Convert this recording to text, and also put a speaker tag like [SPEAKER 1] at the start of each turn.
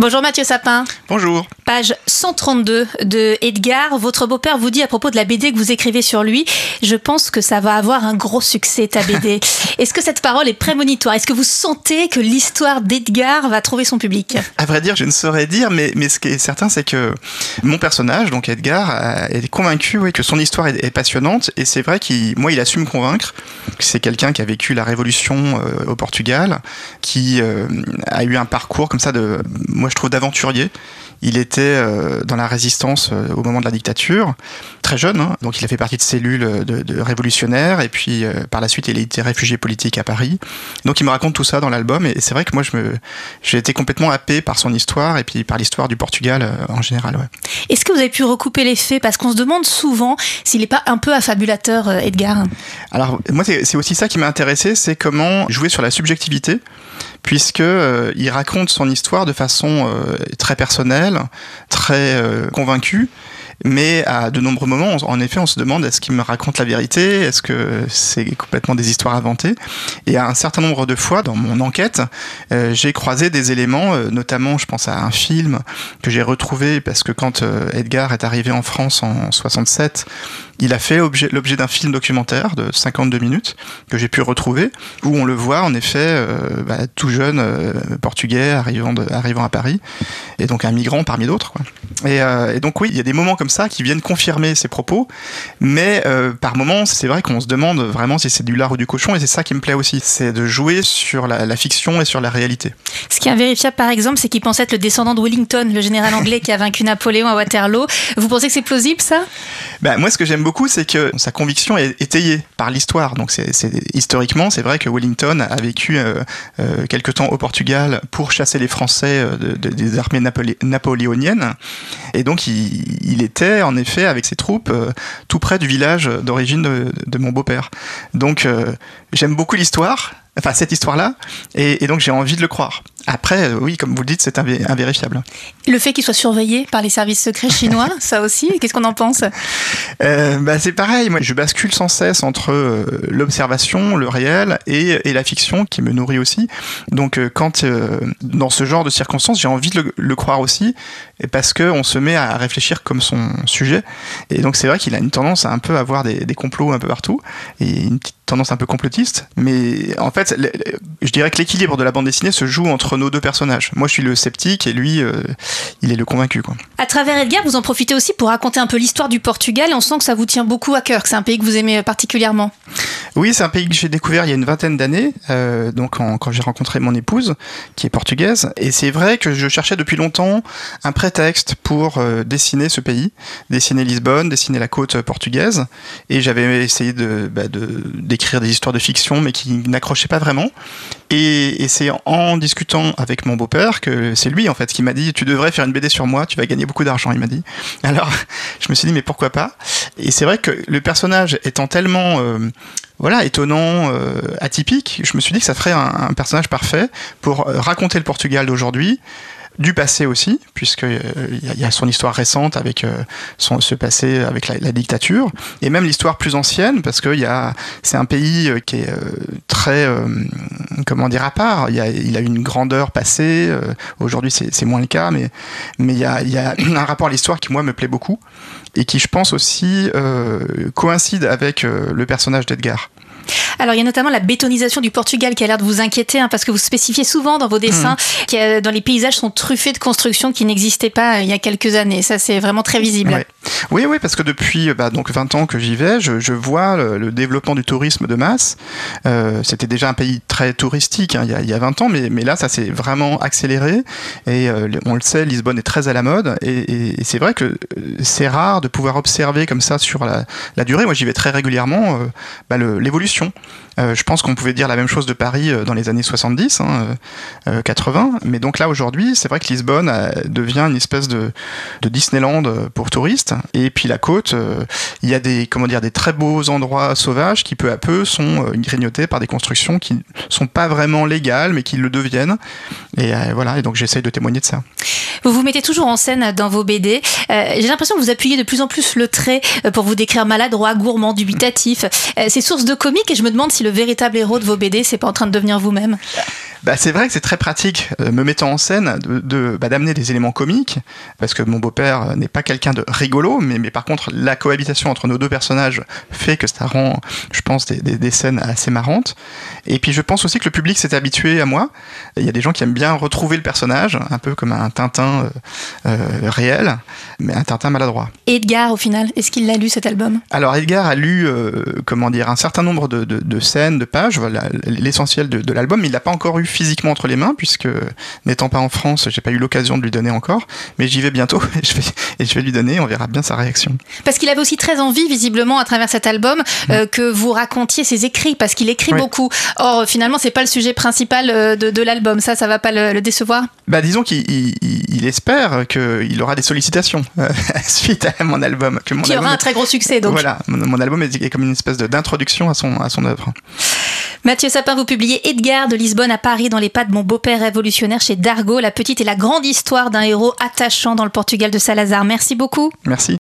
[SPEAKER 1] Bonjour Mathieu Sapin.
[SPEAKER 2] Bonjour.
[SPEAKER 1] Page 132 de Edgar. Votre beau-père vous dit à propos de la BD que vous écrivez sur lui, je pense que ça va avoir un gros succès ta BD. Est-ce que cette parole est prémonitoire? Est-ce que vous sentez que l'histoire d'Edgar va trouver son public?
[SPEAKER 2] À vrai dire, je ne saurais dire, mais, mais ce qui est certain, c'est que mon personnage, donc Edgar, est convaincu oui, que son histoire est, passionnante et c'est vrai qu'il moi, il a su me convaincre. C'est quelqu'un qui a vécu la révolution euh, au Portugal, qui euh, a eu un parcours comme ça de moi je trouve, d'aventurier. Il était euh, dans la résistance euh, au moment de la dictature, très jeune, hein. donc il a fait partie de cellules de, révolutionnaires, et puis euh, par la suite il a été réfugié politique à Paris. Donc il me raconte tout ça dans l'album, et, c'est vrai que moi je me, j'ai été complètement happé par son histoire, et puis par l'histoire du Portugal en général. Ouais.
[SPEAKER 1] Est-ce que vous avez pu recouper les faits? Parce qu'on se demande souvent s'il n'est pas un peu affabulateur, Edgar.
[SPEAKER 2] Alors moi c'est aussi ça qui m'a intéressé, c'est comment jouer sur la subjectivité puisque euh, il raconte son histoire de façon euh, très personnelle, très euh, convaincue. Mais à de nombreux moments, en effet, on se demande est-ce qu'il me raconte la vérité? Est-ce que c'est complètement des histoires inventées? Et à un certain nombre de fois, dans mon enquête, j'ai croisé des éléments, notamment, je pense à un film que j'ai retrouvé parce que quand Edgar est arrivé en France en 67, il a fait l'objet d'un film documentaire de 52 minutes que j'ai pu retrouver, où on le voit en effet euh, bah, tout jeune euh, portugais arrivant, arrivant à Paris, et donc un migrant parmi d'autres. Euh, et, donc oui, il y a des moments comme ça qui viennent confirmer ses propos, mais par moments, c'est vrai qu'on se demande vraiment si c'est du lard ou du cochon, et c'est ça qui me plaît aussi, c'est de jouer sur la, fiction et sur la réalité.
[SPEAKER 1] Ce qui est invérifiable par exemple, c'est qu'il pensait être le descendant de Wellington, le général anglais qui a vaincu Napoléon à Waterloo. Vous pensez que c'est plausible ça?
[SPEAKER 2] Ben, Moi, ce que j'aime beaucoup, c'est que sa conviction est étayée par l'histoire. Donc, c'est, historiquement, c'est vrai que Wellington a vécu euh, euh, quelque temps au Portugal pour chasser les Français euh, des armées napoléoniennes. Et donc, il, était en effet avec ses troupes tout près du village d'origine de, mon beau-père. Donc, j'aime beaucoup l'histoire enfin cette histoire-là, et, donc j'ai envie de le croire. Après, euh, oui, comme vous le dites, c'est invérifiable.
[SPEAKER 1] Le fait qu'il soit surveillé par les services secrets chinois, ça aussi, qu'est-ce qu'on en pense?
[SPEAKER 2] Euh, bah, C'est pareil, moi je bascule sans cesse entre euh, l'observation, le réel et, la fiction qui me nourrit aussi. Donc quand, dans ce genre de circonstances, j'ai envie de le, croire aussi, parce qu'on se met à réfléchir comme son sujet. Et donc c'est vrai qu'il a une tendance à un peu avoir des, des complots un peu partout, et une petite tendance un peu complotiste, mais en fait, je dirais que l'équilibre de la bande dessinée se joue entre nos deux personnages. Moi, je suis le sceptique et lui, euh, il est le convaincu.
[SPEAKER 1] À travers Edgar, vous en profitez aussi pour raconter un peu l'histoire du Portugal et on sent que ça vous tient beaucoup à cœur, que c'est un pays que vous aimez particulièrement.
[SPEAKER 2] Oui, c'est un pays que j'ai découvert il y a une vingtaine d'années, euh, donc quand j'ai rencontré mon épouse, qui est portugaise, et c'est vrai que je cherchais depuis longtemps un prétexte pour euh, dessiner ce pays, dessiner Lisbonne, dessiner la côte portugaise, et j'avais essayé de, bah, de écrire des histoires de fiction, mais qui n'accrochaient pas vraiment. Et, c'est en discutant avec mon beau-père que c'est lui en fait qui m'a dit tu devrais faire une BD sur moi, tu vas gagner beaucoup d'argent. Il m'a dit. Alors je me suis dit mais pourquoi pas? Et c'est vrai que le personnage étant tellement euh, voilà étonnant, euh, atypique, je me suis dit que ça ferait un, personnage parfait pour euh, raconter le Portugal d'aujourd'hui du passé aussi, puisqu'il euh, y, a son histoire récente avec euh, son, ce passé avec la, dictature, et même l'histoire plus ancienne, parce que c'est un pays euh, qui est très, comment dire, à part. Il, a, il a une grandeur passée, aujourd'hui c'est moins le cas, mais il y, a, y a un rapport à l'histoire qui, moi, me plaît beaucoup, et qui, je pense aussi, coïncide avec le personnage d'Edgar.
[SPEAKER 1] Alors il y a notamment la bétonisation du Portugal qui a l'air de vous inquiéter hein, parce que vous spécifiez souvent dans vos dessins mmh. que dans les paysages sont truffés de constructions qui n'existaient pas euh, il y a quelques années. Ça c'est vraiment très visible.
[SPEAKER 2] Oui, oui, parce que depuis bah, donc 20 ans que j'y vais, je, vois le, développement du tourisme de masse. Euh, c'était déjà un pays très touristique hein, il, y a, 20 ans, mais, là ça s'est vraiment accéléré et euh, on le sait, Lisbonne est très à la mode et, c'est vrai que c'est rare de pouvoir observer comme ça sur la, durée. Moi j'y vais très régulièrement bah, l'évolution euh, je pense qu'on pouvait dire la même chose de Paris euh, dans les années 70, 80. Hein, euh, mais donc là, aujourd'hui, c'est vrai que Lisbonne devient une espèce de, Disneyland pour touristes. Et puis la côte, il y a des, comment dire, des très beaux endroits sauvages qui peu à peu sont grignotés par des constructions qui ne sont pas vraiment légales, mais qui le deviennent. Et voilà, et donc j'essaye de témoigner de ça.
[SPEAKER 1] Vous vous mettez toujours en scène dans vos BD. J'ai l'impression que vous appuyez de plus en plus le trait pour vous décrire maladroit, gourmand, dubitatif. c'est source de comique et je me demande si le véritable héros de vos BD, c'est pas en train de devenir vous-même.
[SPEAKER 2] Bah, C'est vrai que c'est très pratique, euh, me mettant en scène, de, de bah, d'amener des éléments comiques, parce que mon beau-père n'est pas quelqu'un de rigolo, mais, mais par contre, la cohabitation entre nos deux personnages fait que ça rend, je pense, des, des, des scènes assez marrantes. Et puis je pense aussi que le public s'est habitué à moi. Il y a des gens qui aiment bien retrouver le personnage, un peu comme un Tintin euh, euh, réel, mais un Tintin maladroit.
[SPEAKER 1] Et Edgar, au final, est-ce qu'il l'a lu cet album?
[SPEAKER 2] Alors Edgar a lu, euh, comment dire, un certain nombre de, de, de scènes, de pages, voilà, l'essentiel de, de l'album. Il l'a pas encore eu physiquement entre les mains, puisque n'étant pas en France, j'ai pas eu l'occasion de lui donner encore. Mais j'y vais bientôt et je vais, et je vais lui donner. On verra bien sa réaction.
[SPEAKER 1] Parce qu'il avait aussi très envie, visiblement, à travers cet album, euh, que vous racontiez ses écrits, parce qu'il écrit beaucoup. Or, finalement, c'est pas le sujet principal euh, de, de l'album. Ça, ça va pas le, le décevoir?
[SPEAKER 2] Bah disons qu'il il, il- il espère qu'il aura des sollicitations euh, suite à mon album. Que mon
[SPEAKER 1] Qui
[SPEAKER 2] album
[SPEAKER 1] aura un
[SPEAKER 2] est-
[SPEAKER 1] très gros succès, donc.
[SPEAKER 2] Voilà, mon, mon album est, est comme une espèce d'introduction à son, à son œuvre.
[SPEAKER 1] Mathieu Sapin, vous publiez Edgar de Lisbonne à Paris dans les pas de mon beau-père révolutionnaire chez Dargaud, la petite et la grande histoire d'un héros attachant dans le Portugal de Salazar. Merci beaucoup.
[SPEAKER 2] Merci.